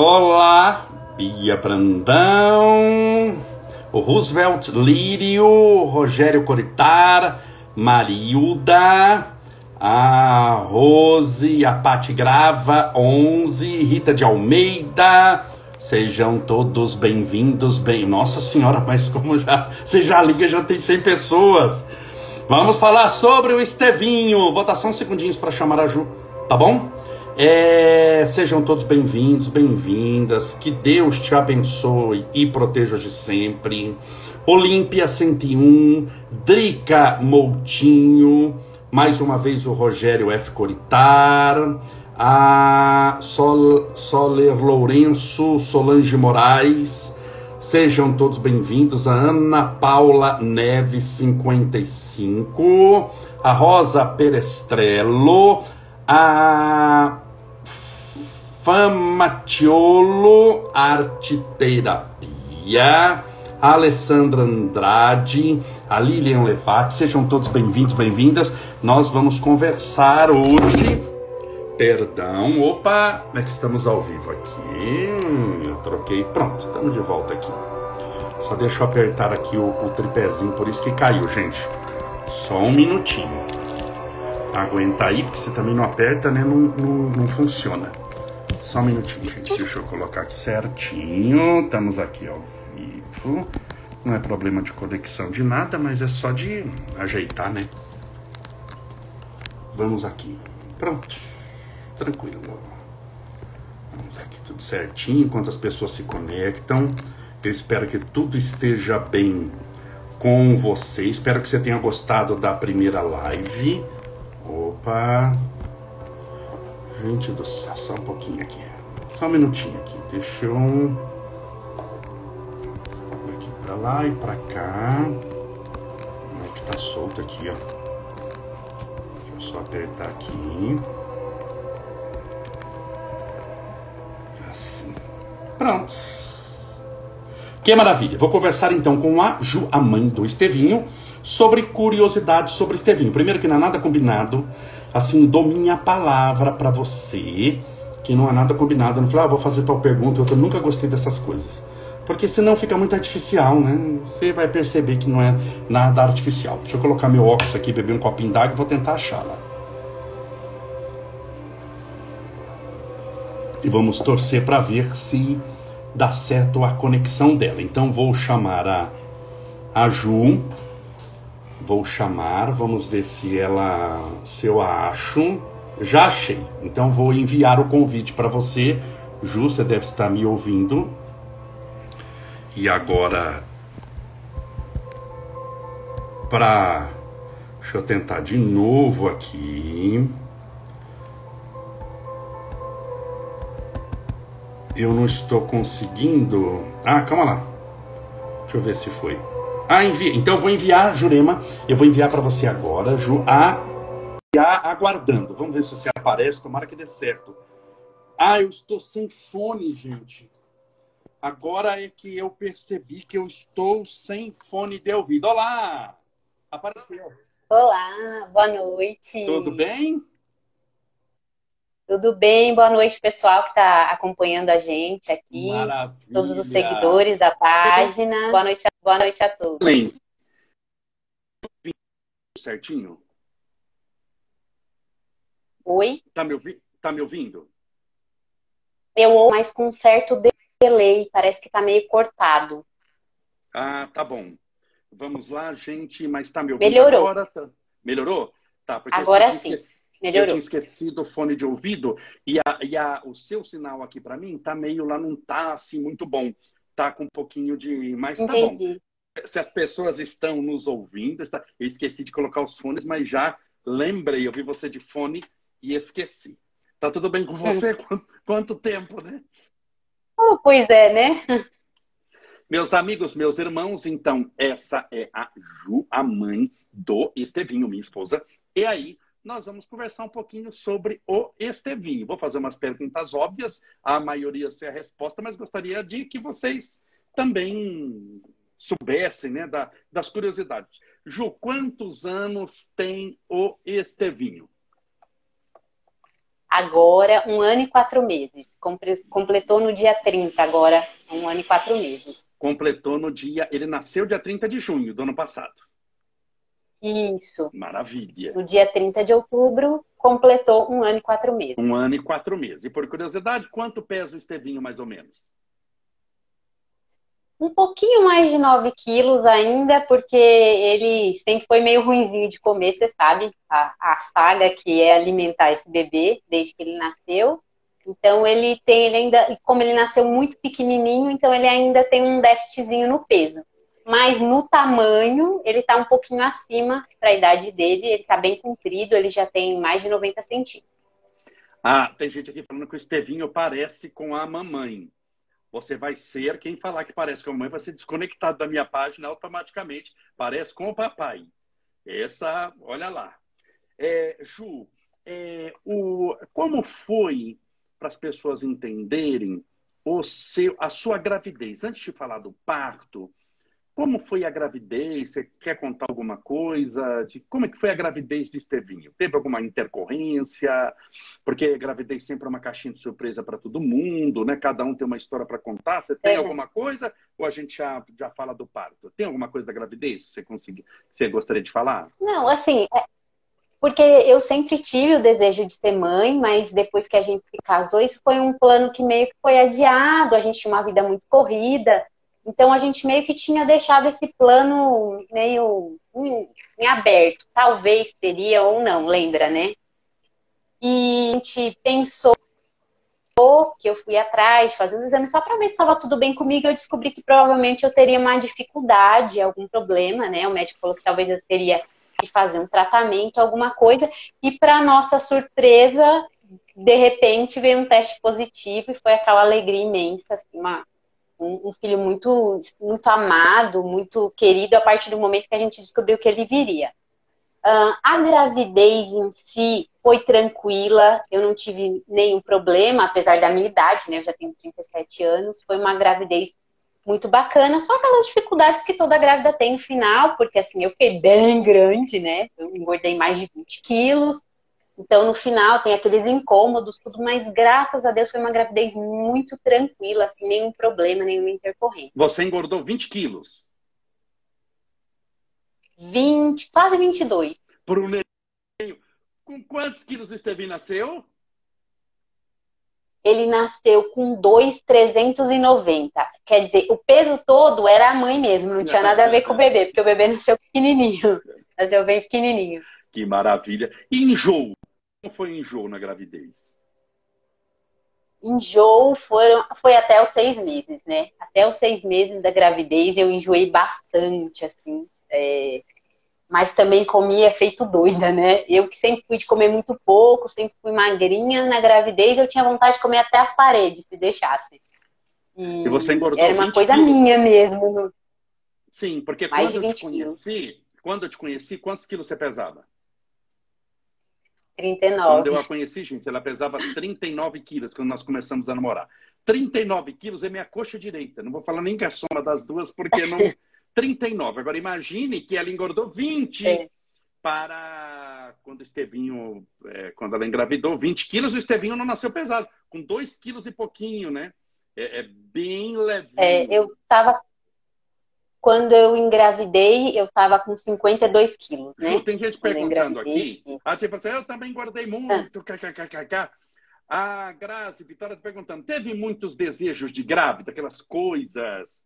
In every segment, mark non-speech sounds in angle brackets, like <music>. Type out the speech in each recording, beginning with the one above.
Olá, Bia Brandão, o Roosevelt Lírio, Rogério Coritar, Marilda, a Rose, a Pati Grava, 11, Rita de Almeida, sejam todos bem-vindos, bem... Nossa senhora, mas como já... Você já liga, já tem 100 pessoas. Vamos falar sobre o Estevinho. Votação segundinhos para chamar a Ju, tá bom? É, sejam todos bem-vindos, bem-vindas. Que Deus te abençoe e proteja de sempre. Olímpia 101, Drica Moutinho, mais uma vez o Rogério F. Coritar, a Sol, Soler Lourenço, Solange Moraes, sejam todos bem-vindos. A Ana Paula Neves, 55, a Rosa Perestrello, a Famatiolo Arte Terapia, a Alessandra Andrade, a Lilian Levati, sejam todos bem-vindos, bem-vindas. Nós vamos conversar hoje. Perdão, opa, é que estamos ao vivo aqui? Eu troquei, pronto, estamos de volta aqui. Só deixa eu apertar aqui o, o tripézinho, por isso que caiu, gente. Só um minutinho. Aguenta aí, porque você também não aperta, né? Não, não, não funciona. Só um minutinho, gente. Deixa eu colocar aqui certinho. Estamos aqui ao vivo. Não é problema de conexão de nada, mas é só de ajeitar, né? Vamos aqui. Pronto. Tranquilo. Vamos aqui tudo certinho. Enquanto as pessoas se conectam. Eu espero que tudo esteja bem com você. Espero que você tenha gostado da primeira live. Opa. Gente do céu, só um pouquinho aqui. Só um minutinho aqui. Deixa eu. Aqui pra lá e pra cá. É que tá solto aqui, ó. Deixa eu só apertar aqui. Assim. Pronto. Que maravilha. Vou conversar então com a Ju, a mãe do Estevinho, sobre curiosidades sobre Estevinho. Primeiro que não é nada combinado assim, dou minha palavra para você, que não há nada combinado. Não falei, ah, vou fazer tal pergunta, eu nunca gostei dessas coisas. Porque senão fica muito artificial, né? Você vai perceber que não é nada artificial. Deixa eu colocar meu óculos aqui, beber um copinho d'água e vou tentar achá-la. E vamos torcer para ver se dá certo a conexão dela. Então vou chamar a, a Ju Vou chamar, vamos ver se ela, se eu acho. Já achei. Então vou enviar o convite para você. Ju, você deve estar me ouvindo. E agora para Deixa eu tentar de novo aqui. Eu não estou conseguindo. Ah, calma lá. Deixa eu ver se foi. Ah, envia. Então eu vou enviar, Jurema, eu vou enviar para você agora, Ju, a, a aguardando. Vamos ver se você aparece, tomara que dê certo. Ah, eu estou sem fone, gente. Agora é que eu percebi que eu estou sem fone de ouvido. Olá! Apareceu. Olá, boa noite. Tudo bem? Tudo bem? Boa noite, pessoal que está acompanhando a gente aqui. Maravilha. Todos os seguidores da página. Boa noite, a, boa noite a todos. Bem. Certinho? Oi? Tá me, ouvi tá me ouvindo? Eu ouço, mas com um certo delay. Parece que tá meio cortado. Ah, tá bom. Vamos lá, gente. Mas tá me ouvindo Melhorou. agora? Tá... Melhorou? Tá, porque agora sim. Esqueci Melhorou. Eu tinha esquecido o fone de ouvido e, a, e a, o seu sinal aqui para mim tá meio lá, não tá assim muito bom. Tá com um pouquinho de. Mas tá bom. Se as pessoas estão nos ouvindo, está... eu esqueci de colocar os fones, mas já lembrei, eu vi você de fone e esqueci. Tá tudo bem com você? <laughs> Quanto, quanto tempo, né? Oh, pois é, né? Meus amigos, meus irmãos, então, essa é a Ju, a mãe do Estevinho, minha esposa. E aí, nós vamos conversar um pouquinho sobre o Estevinho. Vou fazer umas perguntas óbvias, a maioria ser a resposta, mas gostaria de que vocês também soubessem né, da, das curiosidades. Ju, quantos anos tem o Estevinho? agora um ano e quatro meses. Completou no dia 30, agora um ano e quatro meses. Completou no dia. Ele nasceu dia 30 de junho do ano passado. Isso. Maravilha. No dia 30 de outubro, completou um ano e quatro meses. Um ano e quatro meses. E por curiosidade, quanto pesa o Estevinho, mais ou menos? um pouquinho mais de 9 quilos ainda, porque ele sempre foi meio ruinzinho de comer, você sabe, a, a saga que é alimentar esse bebê desde que ele nasceu. Então ele tem, ele ainda, como ele nasceu muito pequenininho, então ele ainda tem um déficitzinho no peso. Mas no tamanho, ele está um pouquinho acima para a idade dele, ele está bem comprido, ele já tem mais de 90 centímetros. Ah, tem gente aqui falando que o Estevinho parece com a mamãe. Você vai ser, quem falar que parece com a mamãe vai ser desconectado da minha página automaticamente. Parece com o papai. Essa, olha lá. É, Ju, é, o, como foi para as pessoas entenderem o seu, a sua gravidez? Antes de falar do parto, como foi a gravidez? Você quer contar alguma coisa? De como é que foi a gravidez de Estevinho? Teve alguma intercorrência? Porque a gravidez sempre é uma caixinha de surpresa para todo mundo, né? Cada um tem uma história para contar. Você tem é. alguma coisa? Ou a gente já, já fala do parto? Tem alguma coisa da gravidez que você, consegui, que você gostaria de falar? Não, assim, é... Porque eu sempre tive o desejo de ser mãe, mas depois que a gente se casou, isso foi um plano que meio que foi adiado. A gente tinha uma vida muito corrida. Então a gente meio que tinha deixado esse plano meio em, em aberto. Talvez teria ou não, lembra, né? E a gente pensou que eu fui atrás, fazendo exame só para ver se estava tudo bem comigo. Eu descobri que provavelmente eu teria uma dificuldade, algum problema, né? O médico falou que talvez eu teria que fazer um tratamento, alguma coisa. E para nossa surpresa, de repente veio um teste positivo e foi aquela alegria imensa, assim, uma um, filho muito, muito amado, muito querido a partir do momento que a gente descobriu que ele viria. Uh, a gravidez em si foi tranquila, eu não tive nenhum problema, apesar da minha idade, né? Eu já tenho 37 anos. Foi uma gravidez muito bacana, só aquelas dificuldades que toda grávida tem no final, porque assim, eu fiquei bem grande, né? Eu engordei mais de 20 quilos. Então, no final, tem aqueles incômodos, tudo, mas graças a Deus foi uma gravidez muito tranquila, assim, nenhum problema, nenhuma intercorrente. Você engordou 20 quilos? 20, quase 22. Por um neném. Com quantos quilos o Estevinho nasceu? Ele nasceu com 2,390. Quer dizer, o peso todo era a mãe mesmo, não tinha nada a ver com o bebê, porque o bebê nasceu pequenininho. <laughs> Nasceu bem pequenininho. Que maravilha. E enjoo? Como foi enjoo na gravidez? Enjoo foram, foi até os seis meses, né? Até os seis meses da gravidez eu enjoei bastante, assim. É... Mas também comia feito doida, né? Eu que sempre fui de comer muito pouco, sempre fui magrinha, na gravidez eu tinha vontade de comer até as paredes, se deixasse. E, e você engordou Era uma coisa quilos. minha mesmo. Sim, porque Mais quando eu te conheci, quilos. quando eu te conheci, quantos quilos você pesava? 39. Quando eu a conheci, gente, ela pesava 39 quilos quando nós começamos a namorar. 39 quilos é minha coxa direita. Não vou falar nem que é a soma das duas, porque não. <laughs> 39. Agora imagine que ela engordou 20 é. para quando o Estevinho, é, quando ela engravidou, 20 quilos, o Estevinho não nasceu pesado, com 2 quilos e pouquinho, né? É, é bem leve. É, eu tava quando eu engravidei, eu estava com 52 quilos, né? Tem gente perguntando aqui. A tipo assim, eu também engordei muito. Ah. A Grazi Vitória tá perguntando: teve muitos desejos de grávida, aquelas coisas.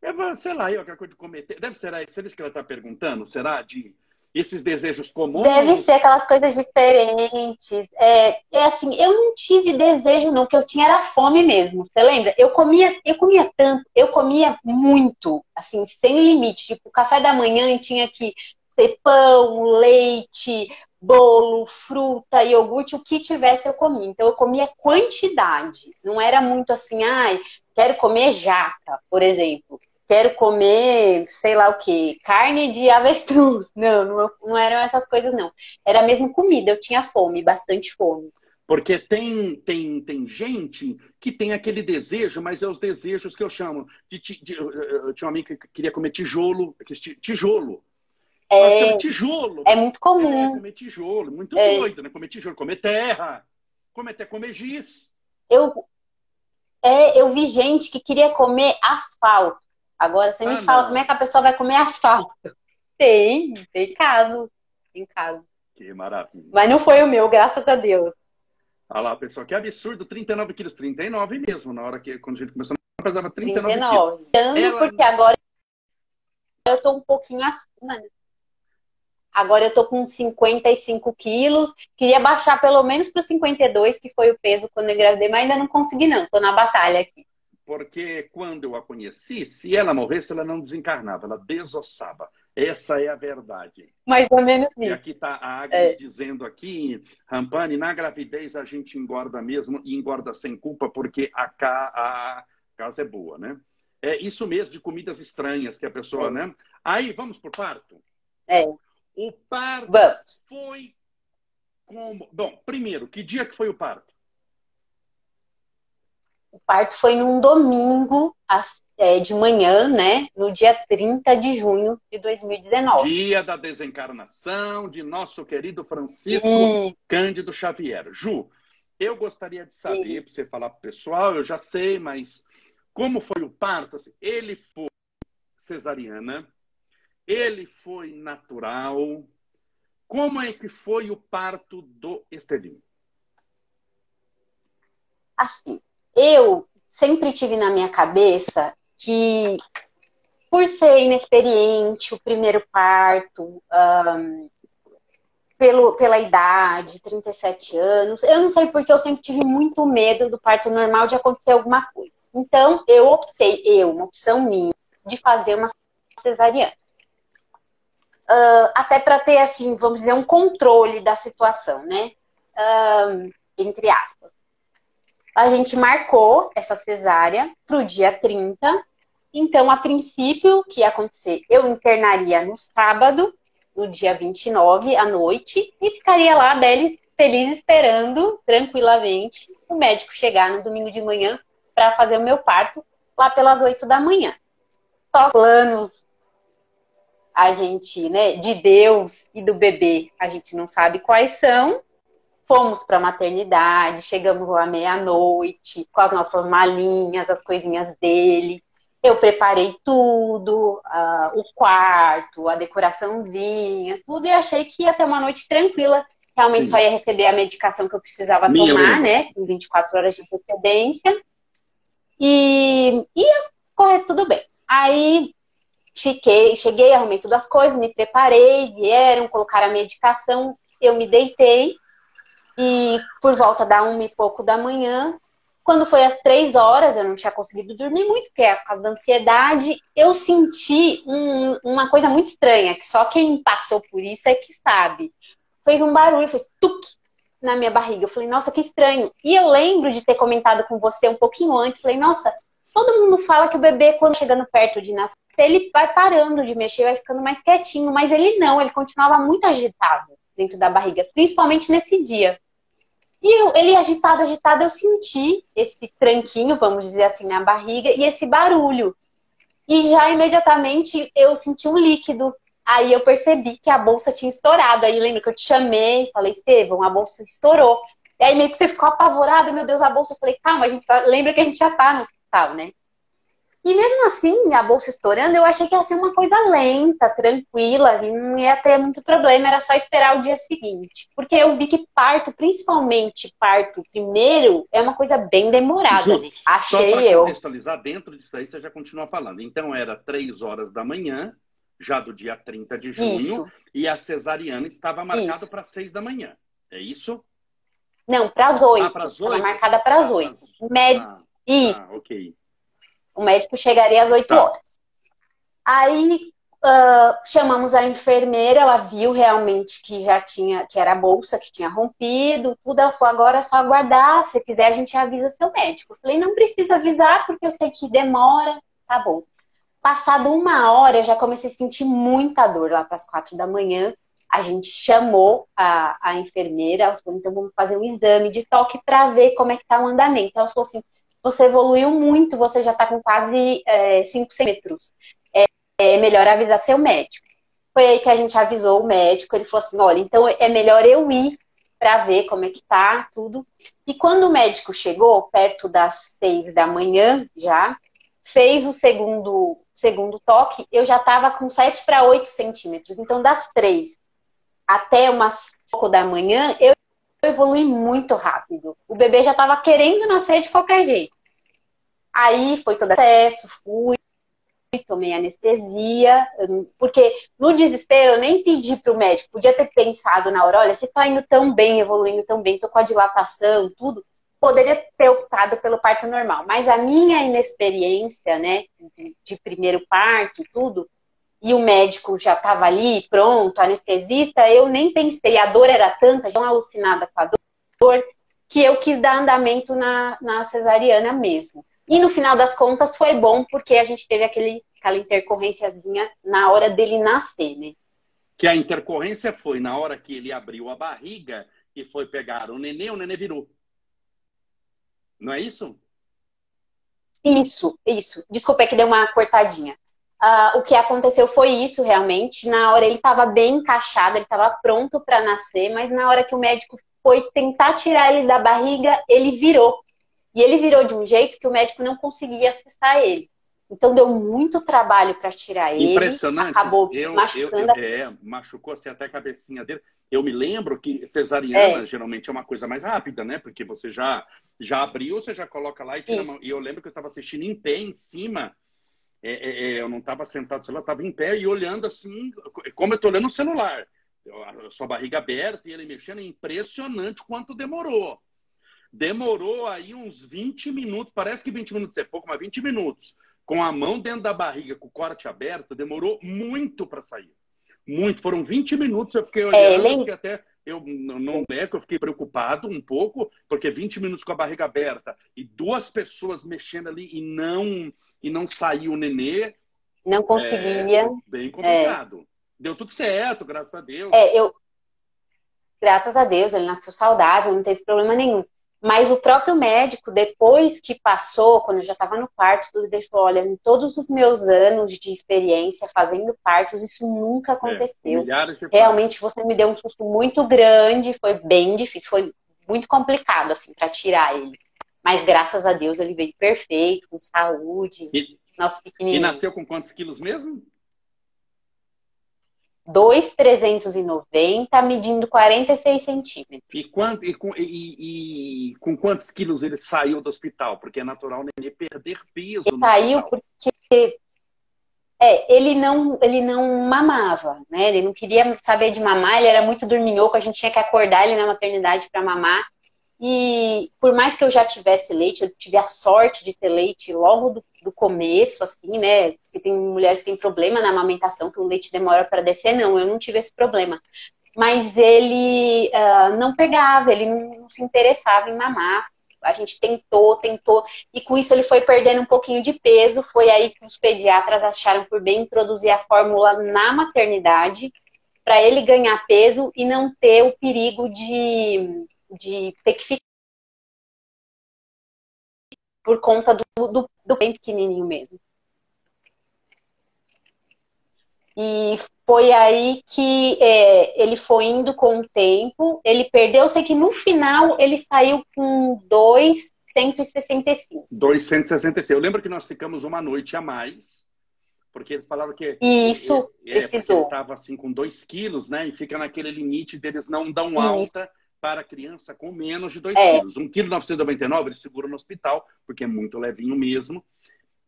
Eu, sei lá, eu acabo de cometer. Deve ser isso que ela está perguntando? Será de esses desejos comuns? Deve ser aquelas coisas diferentes. É, é assim, eu não tive desejo, não, o que eu tinha era fome mesmo. Você lembra? Eu comia, eu comia tanto, eu comia muito, assim, sem limite. Tipo, café da manhã tinha que ser pão, leite, bolo, fruta, iogurte, o que tivesse eu comia. Então eu comia quantidade. Não era muito assim, ai, quero comer jaca, por exemplo quero comer, sei lá o que, carne de avestruz. <laughs> Não, não, não eram essas coisas, não. Era mesmo comida, eu tinha fome, bastante fome. Porque tem, tem, tem gente que tem aquele desejo, mas é os desejos que eu chamo de. de, de eu tinha uma amiga que queria comer tijolo. Tijolo. É, tijolo. É muito comum. É, comer tijolo. Muito é. doido, né? Comer tijolo, comer terra. Como até comer giz. Eu, é, eu vi gente que queria comer asfalto. Agora você ah, me fala não. como é que a pessoa vai comer asfalto. <laughs> Tem, tem caso. Tem caso. Que maravilha. Mas não foi o meu, graças a Deus. Olha lá, pessoal, que absurdo, 39 quilos, 39 mesmo, na hora que, quando a gente começou, pesava 39, 39. quilos. Ela... porque agora eu tô um pouquinho acima, né? Agora eu tô com 55 quilos. Queria baixar pelo menos para 52, que foi o peso quando eu engravidei, mas ainda não consegui, não. Tô na batalha aqui. Porque quando eu a conheci, se ela morresse, ela não desencarnava, ela desossava. Essa é a verdade. Mais ou menos isso. E aqui está a Agnes é. dizendo aqui, Rampani, na gravidez a gente engorda mesmo e engorda sem culpa porque a, ca... a casa é boa, né? É isso mesmo de comidas estranhas que a pessoa, é. né? Aí, vamos pro parto? É. O parto Vamos. foi como. Bom, primeiro, que dia que foi o parto? O parto foi num domingo, é, de manhã, né? No dia 30 de junho de 2019. Dia da desencarnação de nosso querido Francisco Sim. Cândido Xavier. Ju, eu gostaria de saber, para você falar para o pessoal, eu já sei, mas como foi o parto? Assim, ele foi cesariana, ele foi natural? Como é que foi o parto do Estevinho? Assim, eu sempre tive na minha cabeça que, por ser inexperiente, o primeiro parto, um, pelo, pela idade, 37 anos, eu não sei porque eu sempre tive muito medo do parto normal de acontecer alguma coisa. Então, eu optei, eu, uma opção minha, de fazer uma cesariana uh, até para ter, assim, vamos dizer, um controle da situação, né? Uh, entre aspas. A gente marcou essa cesárea para o dia 30. Então, a princípio, o que ia acontecer? Eu internaria no sábado, no dia 29, à noite, e ficaria lá, bem feliz, esperando tranquilamente o médico chegar no domingo de manhã para fazer o meu parto lá pelas 8 da manhã. Só planos a gente, né, de Deus e do bebê, a gente não sabe quais são. Fomos para a maternidade, chegamos lá meia-noite, com as nossas malinhas, as coisinhas dele. Eu preparei tudo, uh, o quarto, a decoraçãozinha, tudo, e achei que ia ter uma noite tranquila. Realmente Sim. só ia receber a medicação que eu precisava Minha tomar, né? Com 24 horas de antecedência. E ia correr tudo bem. Aí Fiquei, cheguei, arrumei todas as coisas, me preparei, vieram, colocaram a medicação, eu me deitei e por volta da uma e pouco da manhã, quando foi às três horas, eu não tinha conseguido dormir muito, porque é por causa da ansiedade, eu senti um, uma coisa muito estranha, que só quem passou por isso é que sabe. Fez um barulho, fez tuque na minha barriga. Eu falei, nossa, que estranho. E eu lembro de ter comentado com você um pouquinho antes, falei, nossa, todo mundo fala que o bebê, quando chegando perto de nascer, ele vai parando de mexer, vai ficando mais quietinho, mas ele não, ele continuava muito agitado dentro da barriga, principalmente nesse dia. E eu, ele agitado, agitado, eu senti esse tranquinho, vamos dizer assim, na barriga e esse barulho. E já imediatamente eu senti um líquido. Aí eu percebi que a bolsa tinha estourado. Aí lembro que eu te chamei, falei, Estevão, a bolsa estourou. E aí meio que você ficou apavorado, meu Deus, a bolsa. Eu falei, calma, a gente tá... lembra que a gente já tá no hospital, né? E mesmo assim, a bolsa estourando, eu achei que ia ser uma coisa lenta, tranquila, e não ia ter muito problema, era só esperar o dia seguinte. Porque eu vi que parto, principalmente parto primeiro, é uma coisa bem demorada. Ju, achei só eu. contextualizar, dentro disso aí você já continua falando. Então era três horas da manhã, já do dia 30 de junho, isso. e a cesariana estava marcada para seis da manhã. É isso? Não, para as oito. Ah, para as? Estava marcada para as oito. Ah, Isso. Ah, ok. O médico chegaria às 8 tá. horas. Aí uh, chamamos a enfermeira, ela viu realmente que já tinha, que era a bolsa que tinha rompido, tudo. Ela falou: agora é só aguardar. Se quiser, a gente avisa seu médico. Eu falei: não precisa avisar, porque eu sei que demora. Tá bom. Passado uma hora, eu já comecei a sentir muita dor lá para as quatro da manhã. A gente chamou a, a enfermeira, ela falou, então vamos fazer um exame de toque para ver como é que tá o andamento. Ela falou assim, você evoluiu muito, você já está com quase é, 5 centímetros. É, é melhor avisar seu médico. Foi aí que a gente avisou o médico, ele falou assim, olha, então é melhor eu ir para ver como é que tá, tudo. E quando o médico chegou, perto das seis da manhã já, fez o segundo, segundo toque, eu já estava com 7 para 8 centímetros. Então, das três até umas 5 da manhã, eu evolui muito rápido. O bebê já estava querendo nascer de qualquer jeito. Aí foi todo acesso, fui, tomei anestesia, porque no desespero eu nem pedi para o médico, podia ter pensado na hora, olha, você está indo tão bem, evoluindo tão bem, tô com a dilatação, tudo, poderia ter optado pelo parto normal. Mas a minha inexperiência, né, de primeiro parto, tudo, e o médico já estava ali, pronto, anestesista, eu nem pensei, a dor era tanta, já alucinada com a dor, que eu quis dar andamento na, na cesariana mesmo. E no final das contas foi bom, porque a gente teve aquele, aquela intercorrênciazinha na hora dele nascer, né? Que a intercorrência foi na hora que ele abriu a barriga e foi pegar o nenê, o nenê virou. Não é isso? Isso, isso. Desculpa, é que deu uma cortadinha. Uh, o que aconteceu foi isso realmente. Na hora ele estava bem encaixado, ele estava pronto para nascer, mas na hora que o médico foi tentar tirar ele da barriga, ele virou. E ele virou de um jeito que o médico não conseguia acessar ele. Então deu muito trabalho para tirar ele. Impressionante. Acabou eu, machucando. Eu, é, machucou assim até a cabecinha dele. Eu me lembro que cesariana é. geralmente é uma coisa mais rápida, né? Porque você já já abriu, você já coloca lá e tira a mão. E eu lembro que eu estava assistindo em pé em cima é, é, é, eu não estava sentado no celular, estava em pé e olhando assim, como eu estou olhando o celular. Eu, a sua barriga aberta e ele mexendo, é impressionante quanto demorou. Demorou aí uns 20 minutos, parece que 20 minutos é pouco, mas 20 minutos. Com a mão dentro da barriga, com o corte aberto, demorou muito para sair. Muito. Foram 20 minutos, eu fiquei olhando, é, até eu não é que eu fiquei preocupado um pouco, porque 20 minutos com a barriga aberta e duas pessoas mexendo ali e não e não saiu o nenê. Não conseguia. É bem complicado. É. Deu tudo certo, graças a Deus. É, eu graças a Deus, ele nasceu saudável, não teve problema nenhum. Mas o próprio médico, depois que passou, quando eu já estava no parto, tudo ele falou: olha, em todos os meus anos de experiência fazendo partos, isso nunca é, aconteceu. É, Realmente você me deu um susto muito grande, foi bem difícil, foi muito complicado, assim, para tirar ele. Mas graças a Deus ele veio perfeito, com saúde. E, nosso pequenininho. E nasceu com quantos quilos mesmo? 2,390, medindo 46 centímetros. E, quanto, e, com, e, e, com quantos quilos ele saiu do hospital? Porque é natural ele perder peso. Ele saiu hospital. porque é, ele, não, ele não mamava, né? Ele não queria saber de mamar, ele era muito dorminhoco, a gente tinha que acordar ele na maternidade para mamar. E por mais que eu já tivesse leite, eu tive a sorte de ter leite logo do, do começo, assim, né? Porque tem mulheres que têm problema na amamentação, que o leite demora para descer. Não, eu não tive esse problema. Mas ele uh, não pegava, ele não, não se interessava em mamar. A gente tentou, tentou, e com isso ele foi perdendo um pouquinho de peso. Foi aí que os pediatras acharam por bem introduzir a fórmula na maternidade, para ele ganhar peso e não ter o perigo de de ter que ficar por conta do, do, do bem pequenininho mesmo. E foi aí que é, ele foi indo com o tempo, ele perdeu, sei que no final ele saiu com 2,165. 2,165. Eu lembro que nós ficamos uma noite a mais, porque eles falaram que. Isso, é, precisou. Ele estava assim com 2 quilos, né? E fica naquele limite deles não dão alta para criança com menos de 2 é. quilos. 1,999 kg ele segura no hospital, porque é muito levinho mesmo.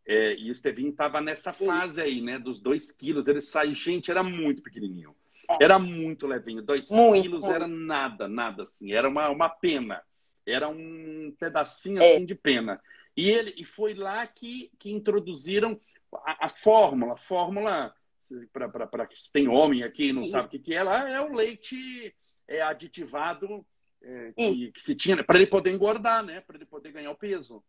É, e o Estevinho estava nessa fase aí, né? Dos 2 quilos. Ele saiu, gente, era muito pequenininho. É. Era muito levinho. 2 quilos muito. era nada, nada assim. Era uma, uma pena. Era um pedacinho é. assim de pena. E, ele, e foi lá que, que introduziram a, a fórmula. A fórmula, para que tem homem aqui e não Isso. sabe o que, que é lá, é o leite é, aditivado é, que, que, se tinha, para ele poder engordar, né? Para ele poder ganhar o peso.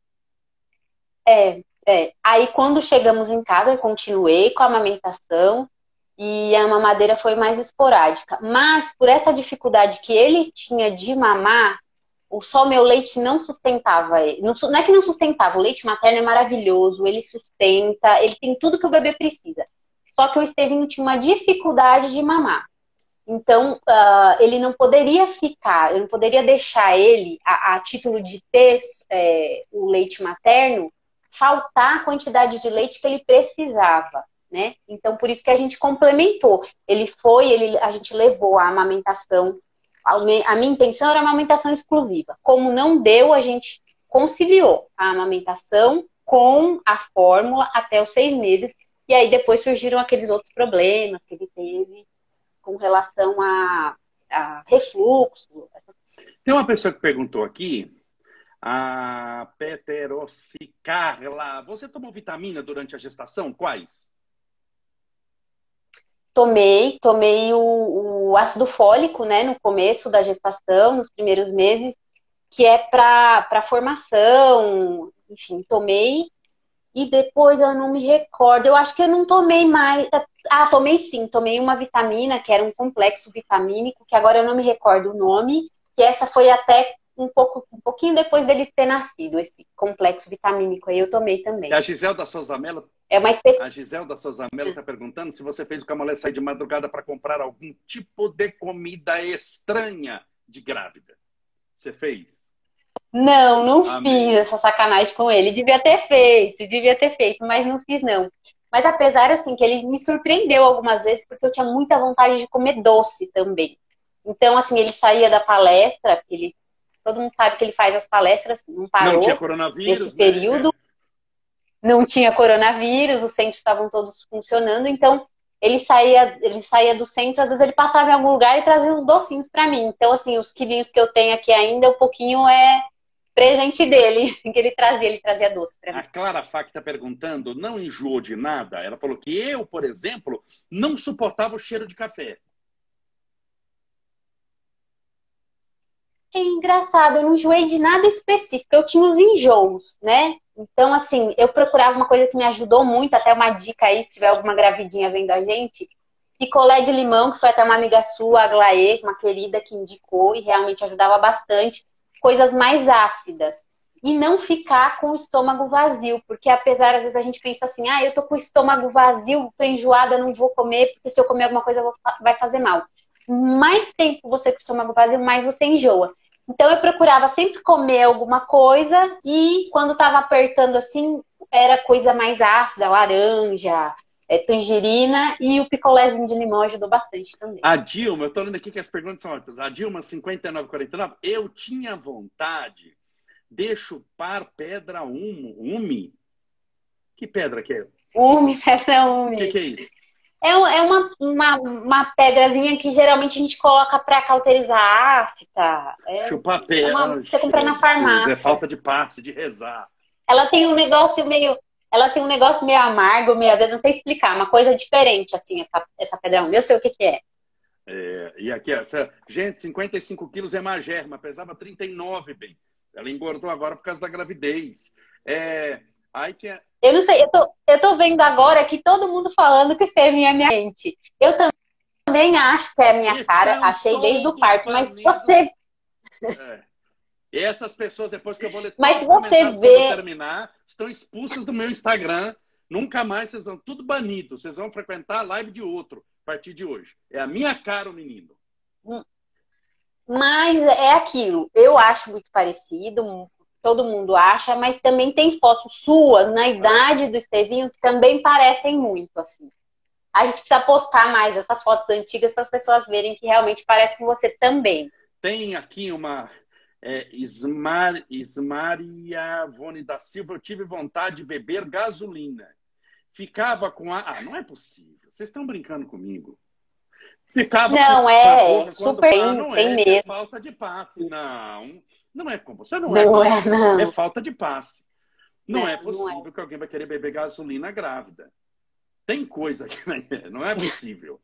É, é. Aí quando chegamos em casa, eu continuei com a amamentação e a mamadeira foi mais esporádica. Mas por essa dificuldade que ele tinha de mamar, o só meu leite não sustentava ele. Não, não é que não sustentava, o leite materno é maravilhoso, ele sustenta, ele tem tudo que o bebê precisa. Só que o Estevinho tinha uma dificuldade de mamar. Então, uh, ele não poderia ficar, eu não poderia deixar ele, a, a título de ter é, o leite materno, faltar a quantidade de leite que ele precisava, né? Então, por isso que a gente complementou. Ele foi, ele, a gente levou a amamentação. A, minha intenção era amamentação exclusiva. Como não deu, a gente conciliou a amamentação com a fórmula até os seis meses. E aí depois surgiram aqueles outros problemas que ele teve com relação a, a refluxo. Tem uma pessoa que perguntou aqui, a Peterocicarla, você tomou vitamina durante a gestação? Quais? Tomei, tomei o, o ácido fólico, né, no começo da gestação, nos primeiros meses, que é para formação, enfim, tomei e depois eu não me recordo. Eu acho que eu não tomei mais. Ah, tomei sim, tomei uma vitamina, que era um complexo vitamínico, que agora eu não me recordo o nome, que essa foi até um, pouco, um pouquinho depois dele ter nascido, esse complexo vitamínico aí eu tomei também. A Gisel da Souza Mello. É uma espécie... A Gisel da Souza Mello está perguntando se você fez o Camolé sair de madrugada para comprar algum tipo de comida estranha de grávida. Você fez? Não, não Amém. fiz essa sacanagem com ele. Devia ter feito, devia ter feito, mas não fiz não. Mas apesar assim que ele me surpreendeu algumas vezes porque eu tinha muita vontade de comer doce também. Então assim ele saía da palestra, ele todo mundo sabe que ele faz as palestras, não parou não tinha coronavírus, nesse né? período. Né? Não tinha coronavírus, os centros estavam todos funcionando, então ele saía, ele saía do centro, às vezes ele passava em algum lugar e trazia uns docinhos para mim. Então assim, os quilinhos que eu tenho aqui ainda, um pouquinho é presente dele, <laughs> que ele trazia, ele trazia doce para mim. A Clara Fá que está perguntando, não enjoou de nada? Ela falou que eu, por exemplo, não suportava o cheiro de café. É engraçado, eu não enjoei de nada específico, eu tinha os enjoos, né? Então, assim, eu procurava uma coisa que me ajudou muito, até uma dica aí, se tiver alguma gravidinha vendo a gente, picolé de limão, que foi até uma amiga sua, a Glaê, uma querida que indicou e realmente ajudava bastante coisas mais ácidas. E não ficar com o estômago vazio, porque apesar, às vezes a gente pensa assim, ah, eu tô com o estômago vazio, tô enjoada, não vou comer, porque se eu comer alguma coisa vai fazer mal. Mais tempo você com o estômago vazio, mais você enjoa. Então eu procurava sempre comer alguma coisa e quando tava apertando assim, era coisa mais ácida, laranja, é, tangerina e o picolézinho de limão ajudou bastante também. A Dilma, eu tô lendo aqui que as perguntas são ótimas. A Dilma, 5949, eu tinha vontade de chupar pedra um, umi. Que pedra que é? Umi, <laughs> pedra umi. O que, que é isso? É, é uma, uma, uma pedrazinha que geralmente a gente coloca para cauterizar a afta. É, Chupar pedra. É uma, você compra na farmácia. É falta de passe, de rezar. Ela tem um negócio meio ela tem um negócio meio amargo, meio, às vezes não sei explicar, uma coisa diferente, assim, essa, essa pedrão. Eu sei o que, que é. é. E aqui, essa, gente, 55 quilos é magérrima, pesava 39, bem. Ela engordou agora por causa da gravidez. É, aí tinha... Eu não sei, eu tô, eu tô vendo agora que todo mundo falando que isso é minha, minha mente. Eu também acho que é a minha Esse cara, é um achei desde o parto, mas você. É. Essas pessoas, depois que eu vou ler Mas se você vê... terminar, estão expulsas do meu Instagram. Nunca mais vocês vão, tudo banido. Vocês vão frequentar a live de outro a partir de hoje. É a minha cara, o menino. Mas é aquilo. Eu acho muito parecido, todo mundo acha, mas também tem fotos suas na idade do Estevinho que também parecem muito, assim. A gente precisa postar mais essas fotos antigas para as pessoas verem que realmente parece com você também. Tem aqui uma é, Ismar, Ismaria Vone da Silva, eu tive vontade de beber gasolina. Ficava com a. Ah, não é possível. Vocês estão brincando comigo. Ficava não, com é super ah, não tem é, mesmo. É falta de passe. Não, não é com você. Não, não é, é, não. é falta de passe. Não, é, é possível não é. que alguém vai querer beber gasolina grávida. Tem coisa que <laughs> não é possível.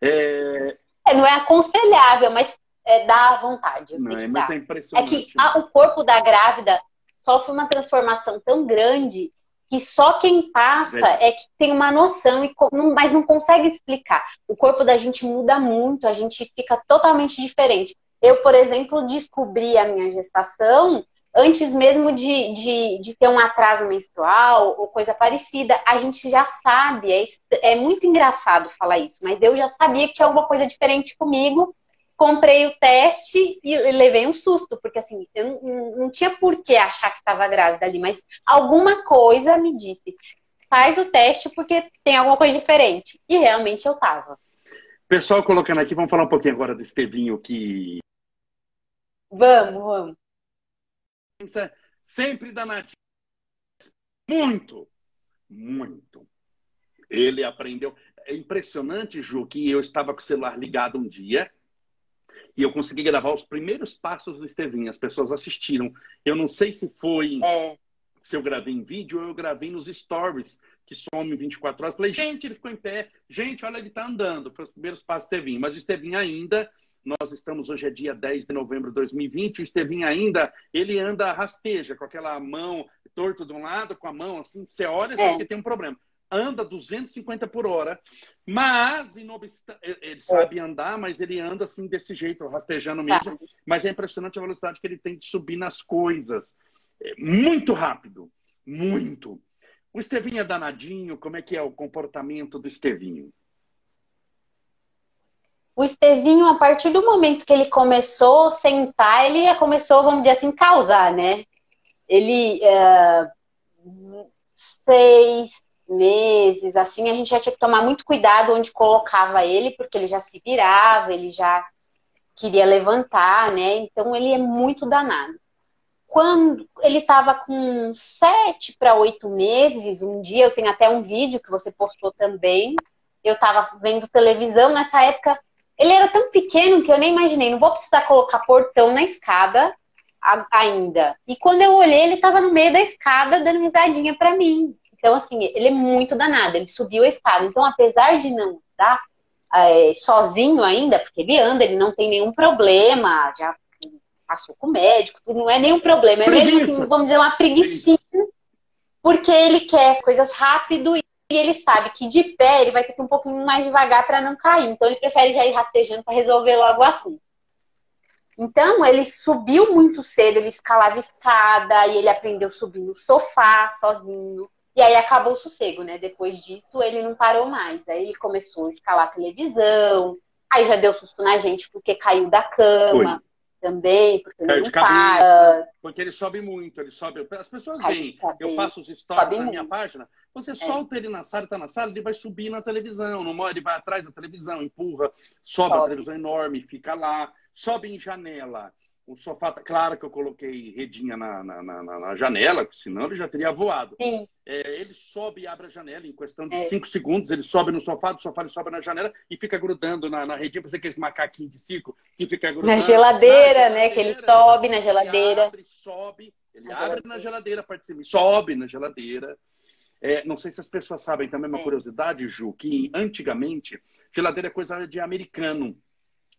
É... é não é aconselhável, mas é, dá vontade. Não, é, mas é impressionante. É que a, o corpo da grávida sofre uma transformação tão grande que só quem passa é, é que tem uma noção, e, mas não consegue explicar. O corpo da gente muda muito, a gente fica totalmente diferente. Eu, por exemplo, descobri a minha gestação antes mesmo de, de, de ter um atraso menstrual ou coisa parecida, a gente já sabe. É, é muito engraçado falar isso, mas eu já sabia que tinha alguma coisa diferente comigo. Comprei o teste e levei um susto, porque assim, eu não, não tinha por que achar que estava grávida ali, mas alguma coisa me disse: faz o teste porque tem alguma coisa diferente. E realmente eu tava. Pessoal colocando aqui, vamos falar um pouquinho agora do Estevinho que. Vamos, vamos. Sempre danadinho. Muito, muito. Ele aprendeu. É impressionante, Ju, que eu estava com o celular ligado um dia e eu consegui gravar os primeiros passos do Estevinho. As pessoas assistiram. Eu não sei se foi. É. Se eu gravei em vídeo ou eu gravei nos stories, que some 24 horas. Falei, gente, ele ficou em pé. Gente, olha, ele está andando. Foi os primeiros passos do Estevinho. Mas o Estevinho ainda nós estamos hoje é dia 10 de novembro de 2020. O Estevinho ainda, ele anda rasteja com aquela mão torto de um lado, com a mão assim, você olha é. que tem um problema. Anda 250 por hora, mas ele sabe andar, mas ele anda assim desse jeito, rastejando mesmo. Tá. Mas é impressionante a velocidade que ele tem de subir nas coisas. É muito rápido, muito. O Estevinho é danadinho, como é que é o comportamento do Estevinho? o Estevinho, a partir do momento que ele começou a sentar, ele começou, vamos dizer assim, causar, né? Ele, é, seis meses, assim, a gente já tinha que tomar muito cuidado onde colocava ele, porque ele já se virava, ele já queria levantar, né? Então, ele é muito danado. Quando ele estava com sete para oito meses, um dia, eu tenho até um vídeo que você postou também, eu estava vendo televisão, nessa época ele era tão pequeno que eu nem imaginei, não vou precisar colocar portão na escada ainda. E quando eu olhei, ele estava no meio da escada dando risadinha para mim. Então, assim, ele é muito danado, ele subiu a escada. Então, apesar de não andar é, sozinho ainda, porque ele anda, ele não tem nenhum problema, já passou com o médico, tudo não é nenhum problema. É mesmo assim, vamos dizer, uma preguiça, porque ele quer coisas rápido e ele sabe que de pé ele vai ter que ir um pouquinho mais devagar para não cair. Então ele prefere já ir rastejando para resolver logo o assunto. Então ele subiu muito cedo, ele escalava escada e ele aprendeu a subir no sofá sozinho. E aí acabou o sossego, né? Depois disso ele não parou mais. Aí ele começou a escalar a televisão. Aí já deu susto na gente porque caiu da cama também, porque ele não para. Porque ele sobe muito, ele sobe. As pessoas veem, eu passo os stories na minha página, você é. solta ele na sala, está na sala, ele vai subir na televisão, não ele vai atrás da televisão, empurra, sobe, sobe. a televisão enorme, fica lá, sobe em janela. O sofá, claro que eu coloquei redinha na, na, na, na janela, senão ele já teria voado. Sim. É, ele sobe e abre a janela em questão de 5 é. segundos, ele sobe no sofá, do sofá ele sobe na janela e fica grudando na, na redinha, para você que esse macaquinho de circo que fica grudando. Na geladeira, na né? que ele sobe na geladeira. Ele abre, sobe, ele na abre geladeira. na geladeira, participa, sobe na geladeira. É, não sei se as pessoas sabem também uma é. curiosidade, Ju, que antigamente geladeira é coisa de americano.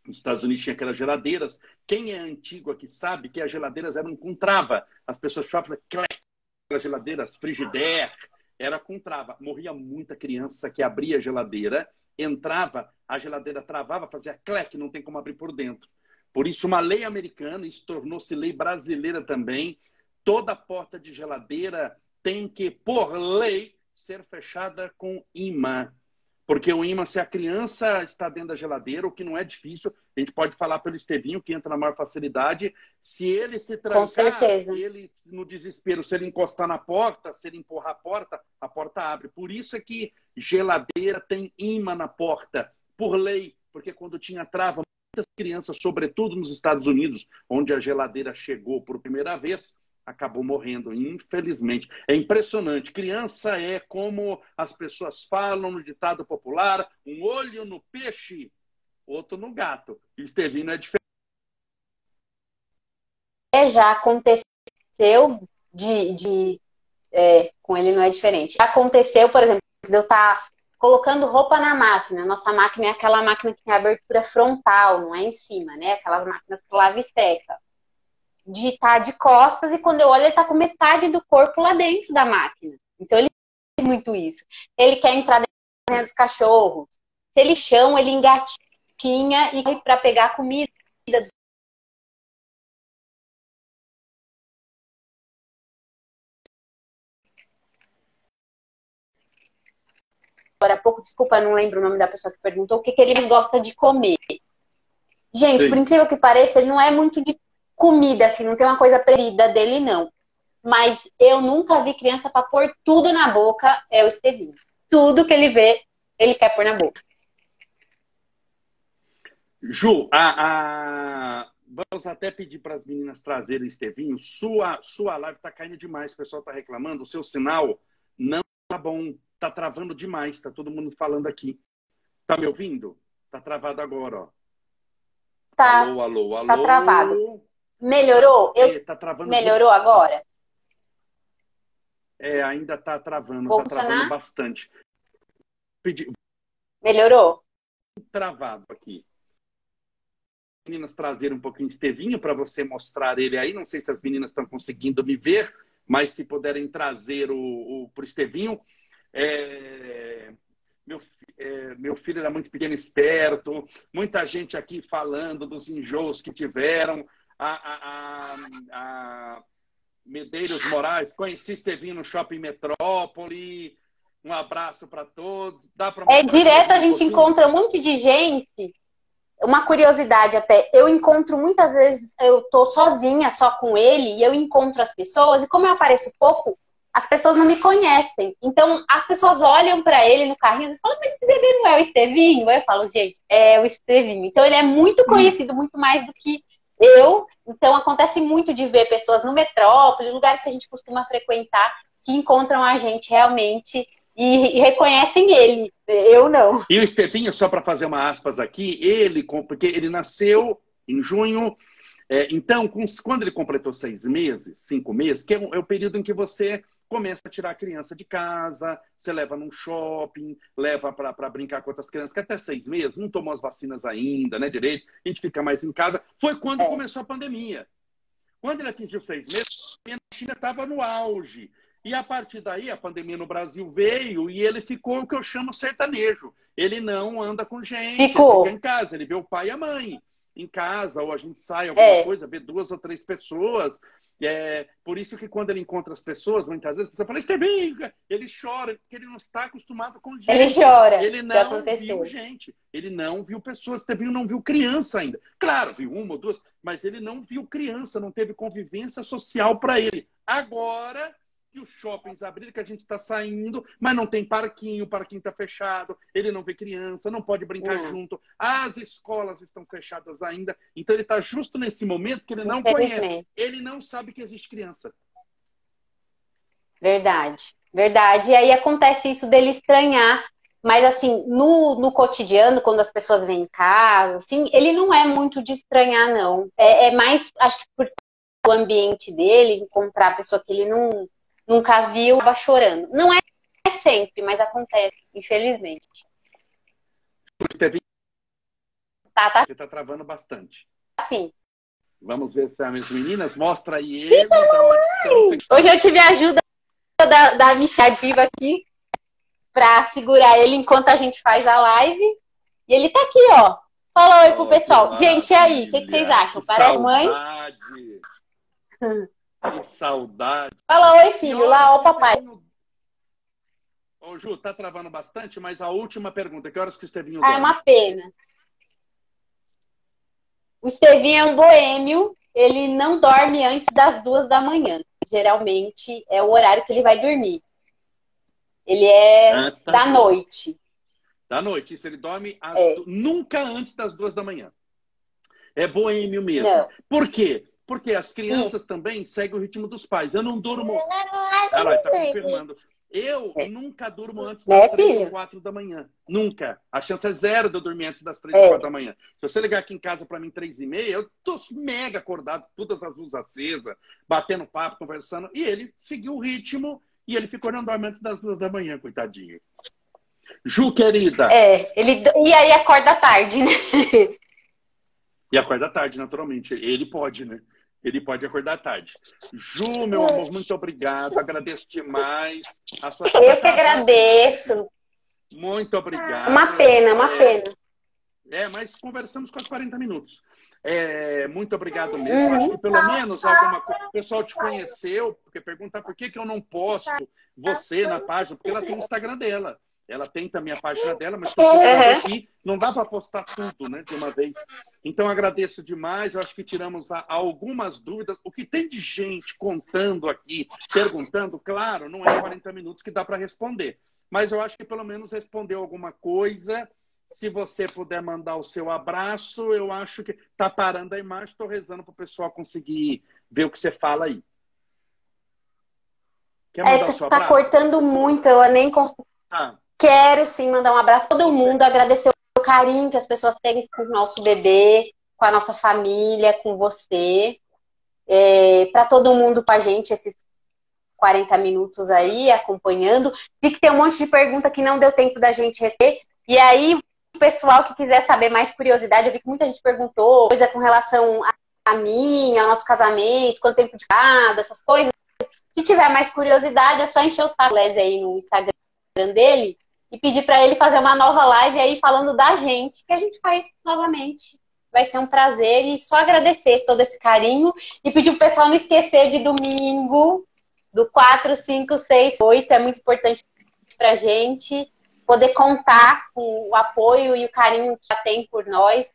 Nos Estados Unidos tinha aquelas geladeiras. Quem é antigo aqui sabe que as geladeiras eram com trava. As pessoas chamavam aquelas geladeiras frigidaire, era com trava. Morria muita criança que abria a geladeira, entrava, a geladeira travava, fazia clec, não tem como abrir por dentro. Por isso, uma lei americana, isso tornou-se lei brasileira também. Toda porta de geladeira tem que, por lei, ser fechada com imã. Porque o imã, se a criança está dentro da geladeira, o que não é difícil, a gente pode falar pelo Estevinho, que entra na maior facilidade. Se ele se trancar, ele, no desespero, se ele encostar na porta, se ele empurrar a porta, a porta abre. Por isso é que geladeira tem imã na porta, por lei. Porque quando tinha trava, muitas crianças, sobretudo nos Estados Unidos, onde a geladeira chegou por primeira vez, acabou morrendo, infelizmente. É impressionante. Criança é como as pessoas falam no ditado popular: um olho no peixe, outro no gato. Estevino é diferente. É, já aconteceu de. de é, com ele não é diferente. Já aconteceu, por exemplo, de eu estar tá colocando roupa na máquina. Nossa máquina é aquela máquina que tem abertura frontal, não é em cima, né? Aquelas máquinas que lava e seca de estar de costas e quando eu olho ele está com metade do corpo lá dentro da máquina. Então ele faz muito isso. Ele quer entrar dentro dos cachorros. Se ele chama, ele engatinha e para pegar a comida dos Agora há pouco, desculpa, não lembro o nome da pessoa que perguntou o que, que ele gosta de comer. Gente, Sim. por incrível que pareça, ele não é muito de comida, assim, não tem uma coisa preferida dele, não. Mas eu nunca vi criança para pôr tudo na boca, é o Estevinho. Tudo que ele vê, ele quer pôr na boca. Ju, a, a... vamos até pedir para as meninas trazerem Estevinho. Sua, sua live está caindo demais, o pessoal está reclamando. O seu sinal não tá bom, tá travando demais, tá todo mundo falando aqui. Tá me ouvindo? Tá travado agora, ó. Tá. Alô, alô, alô. Tá travado. Melhorou? Eu... É, tá travando Melhorou de... agora? É, ainda tá travando, Vou tá funcionar? travando bastante. Pedi... Melhorou? Travado aqui. Meninas trazer um pouquinho Estevinho para você mostrar ele aí. Não sei se as meninas estão conseguindo me ver, mas se puderem trazer o, o pro Estevinho. É... Meu, é, meu filho era muito pequeno esperto, muita gente aqui falando dos enjoos que tiveram. A, a, a, Medeiros Moraes, conheci Estevinho no Shopping Metrópole. Um abraço para todos. Dá é direto, a gente um encontra um monte de gente. Uma curiosidade até, eu encontro muitas vezes, eu tô sozinha só com ele e eu encontro as pessoas, e como eu apareço pouco, as pessoas não me conhecem. Então, as pessoas olham para ele no carrinho e falam, mas esse bebê não é o Estevinho? Eu falo, gente, é o Estevinho. Então, ele é muito conhecido, muito mais do que eu. Então, acontece muito de ver pessoas no metrópole, lugares que a gente costuma frequentar, que encontram a gente realmente e, reconhecem ele. Eu não. E o Estevinho, só para fazer uma aspas aqui, ele, porque ele nasceu em junho é, então, com, quando ele completou seis meses, cinco meses, que é, um, é, o período em que você começa a tirar a criança de casa, você leva num shopping, leva para brincar com outras crianças, que até seis meses, não tomou as vacinas ainda, né, direito, a gente fica mais em casa. Foi quando é. começou a pandemia. Quando ele atingiu seis meses, a China estava no auge. E a partir daí, a pandemia no Brasil veio e ele ficou o que eu chamo sertanejo. Ele não anda com gente, ficou. ele fica em casa, ele vê o pai e a mãe em casa, ou a gente sai alguma é. coisa, vê duas ou três pessoas. É, por isso que quando ele encontra as pessoas, muitas vezes, você fala, Estevinho, ele chora, porque ele não está acostumado com gente. Ele chora. Ele não viu gente. Ele não viu pessoas. Estevinho não viu criança ainda. Claro, viu uma ou duas, mas ele não viu criança, não teve convivência social para ele. Agora que os shoppings abriram, que a gente está saindo, mas não tem parquinho, o parquinho está fechado, ele não vê criança, não pode brincar uhum. junto, as escolas estão fechadas ainda, então ele está justo nesse momento que ele não conhece, ele não sabe que existe criança. Verdade, verdade. E aí acontece isso dele estranhar, mas assim, no, no cotidiano, quando as pessoas vêm em casa, assim, ele não é muito de estranhar, não. É, é mais, acho que por o ambiente dele, encontrar a pessoa que ele não nunca viu, acaba chorando. Não é sempre, mas acontece, infelizmente. Tá, tá. Você tá travando bastante. Sim. Vamos ver se é as meninas. Mostra aí ele. Hoje eu tive a ajuda da, da Michadiva aqui para segurar ele enquanto a gente faz a live. E ele tá aqui, ó. Fala oi pro pessoal. Gente, e aí? O que, que, vocês acham? Parece mãe? <laughs> Que saudade. Fala oi, filho. Lá, ó, o papai. Ô, Ju, tá travando bastante, mas a última pergunta. Que horas que o Estevinho Ah, é uma pena. O Estevinho é um boêmio. Ele não dorme antes das duas da manhã. Geralmente é o horário que ele vai dormir. Ele é antes da, da noite. Da noite. Isso ele dorme é. nunca antes das duas da manhã. É boêmio mesmo. Não. Por quê? Porque as crianças Sim. também seguem o ritmo dos pais. Eu não durmo. Ela está confirmando. Eu é. nunca durmo antes das é, três ou quatro da manhã. Nunca. A chance é zero de eu dormir antes das três ou é. quatro da manhã. Se você ligar aqui em casa para mim três e meia, eu tô mega acordado, todas as luzes acesas, batendo papo, conversando. E ele seguiu o ritmo e ele ficou não dorme antes das duas da manhã, coitadinho. Ju, querida. É, ele e aí acorda tarde, né? E acorda tarde, naturalmente. Ele pode, né? Ele pode acordar tarde. Ju, meu amor, muito obrigado. Agradeço demais. A sua Eu que agradeço. Muito obrigado. Uma pena, uma é, pena. É, mas conversamos quase 40 minutos. É, muito obrigado mesmo. Uhum. Acho que pelo menos alguma coisa. O pessoal te conheceu, porque pergunta por que, que eu não posto você na página, porque ela tem o Instagram dela. Ela tem também a página dela, mas uhum. aqui não dá para postar tudo, né, de uma vez. Então agradeço demais. Eu acho que tiramos algumas dúvidas. O que tem de gente contando aqui, perguntando, claro, não é 40 minutos que dá para responder. Mas eu acho que pelo menos respondeu alguma coisa. Se você puder mandar o seu abraço, eu acho que tá parando a imagem. Estou rezando para o pessoal conseguir ver o que você fala aí. Quer mandar é, o seu tá abraço? cortando muito, eu nem consigo. Ah. Quero sim mandar um abraço a todo mundo, agradecer o carinho que as pessoas têm com o nosso bebê, com a nossa família, com você. É, para todo mundo com a gente esses 40 minutos aí, acompanhando. Vi que tem um monte de pergunta que não deu tempo da gente receber. E aí, o pessoal que quiser saber mais curiosidade, eu vi que muita gente perguntou coisa com relação a, mim, ao nosso casamento, quanto tempo de cada, essas coisas. Se tiver mais curiosidade, é só encher o saco aí no Instagram dele e pedir para ele fazer uma nova live aí falando da gente, que a gente faz novamente. Vai ser um prazer e só agradecer todo esse carinho e pedir pro pessoal não esquecer de domingo, do 4, 5, 6, 8. É muito importante pra gente poder contar com o apoio e o carinho que já tem por nós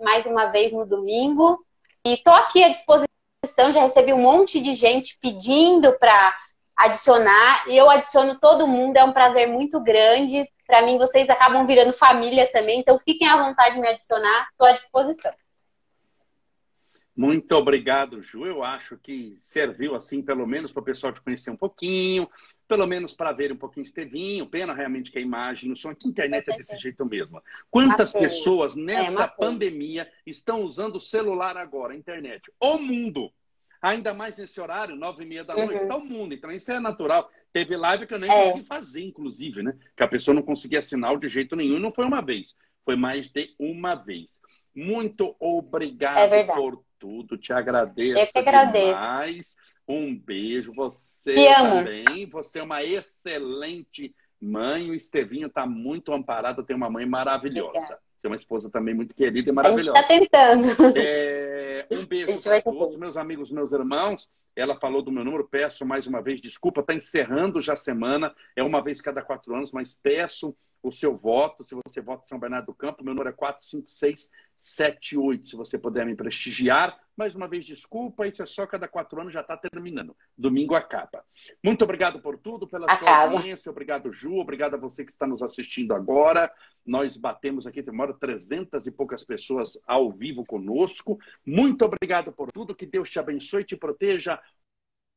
mais uma vez no domingo. E tô aqui à disposição, já recebi um monte de gente pedindo para adicionar. E eu adiciono todo mundo, é um prazer muito grande. Para mim, vocês acabam virando família também, então fiquem à vontade de me adicionar, estou à disposição. Muito obrigado, Ju. Eu acho que serviu, assim, pelo menos para o pessoal te conhecer um pouquinho, pelo menos para ver um pouquinho Estevinho. Pena realmente que a imagem, o som aqui, a internet é desse jeito mesmo. Quantas pessoas nessa é pandemia estão usando o celular agora, a internet? O mundo! Ainda mais nesse horário, nove e meia da noite, uhum. tá o mundo. Então isso é natural. Teve live que eu nem é. consegui fazer, inclusive, né? Que a pessoa não conseguia sinal de jeito nenhum. E não foi uma vez, foi mais de uma vez. Muito obrigado é por tudo. Te agradeço. Eu que agradeço. Demais. Um beijo. Você Te também. Você é uma excelente mãe. O Estevinho está muito amparado, tem uma mãe maravilhosa. Obrigada. Tem uma esposa também muito querida e maravilhosa. A gente está tentando. É, um beijo para todos, meus amigos, meus irmãos. Ela falou do meu número, peço mais uma vez desculpa, está encerrando já a semana, é uma vez cada quatro anos, mas peço o seu voto. Se você vota em São Bernardo do Campo, meu número é 45678. Se você puder me prestigiar, mais uma vez, desculpa, isso é só cada quatro anos, já está terminando. Domingo acaba. Muito obrigado por tudo, pela acaba. sua audiência. Obrigado, Ju. Obrigado a você que está nos assistindo agora. Nós batemos aqui, tem 300 e poucas pessoas ao vivo conosco. Muito obrigado por tudo. Que Deus te abençoe e te proteja.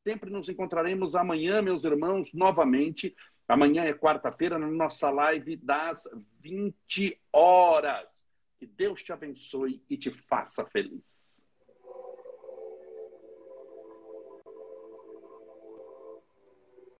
Sempre nos encontraremos amanhã, meus irmãos, novamente. Amanhã é quarta-feira, na nossa live das 20 horas. Que Deus te abençoe e te faça feliz.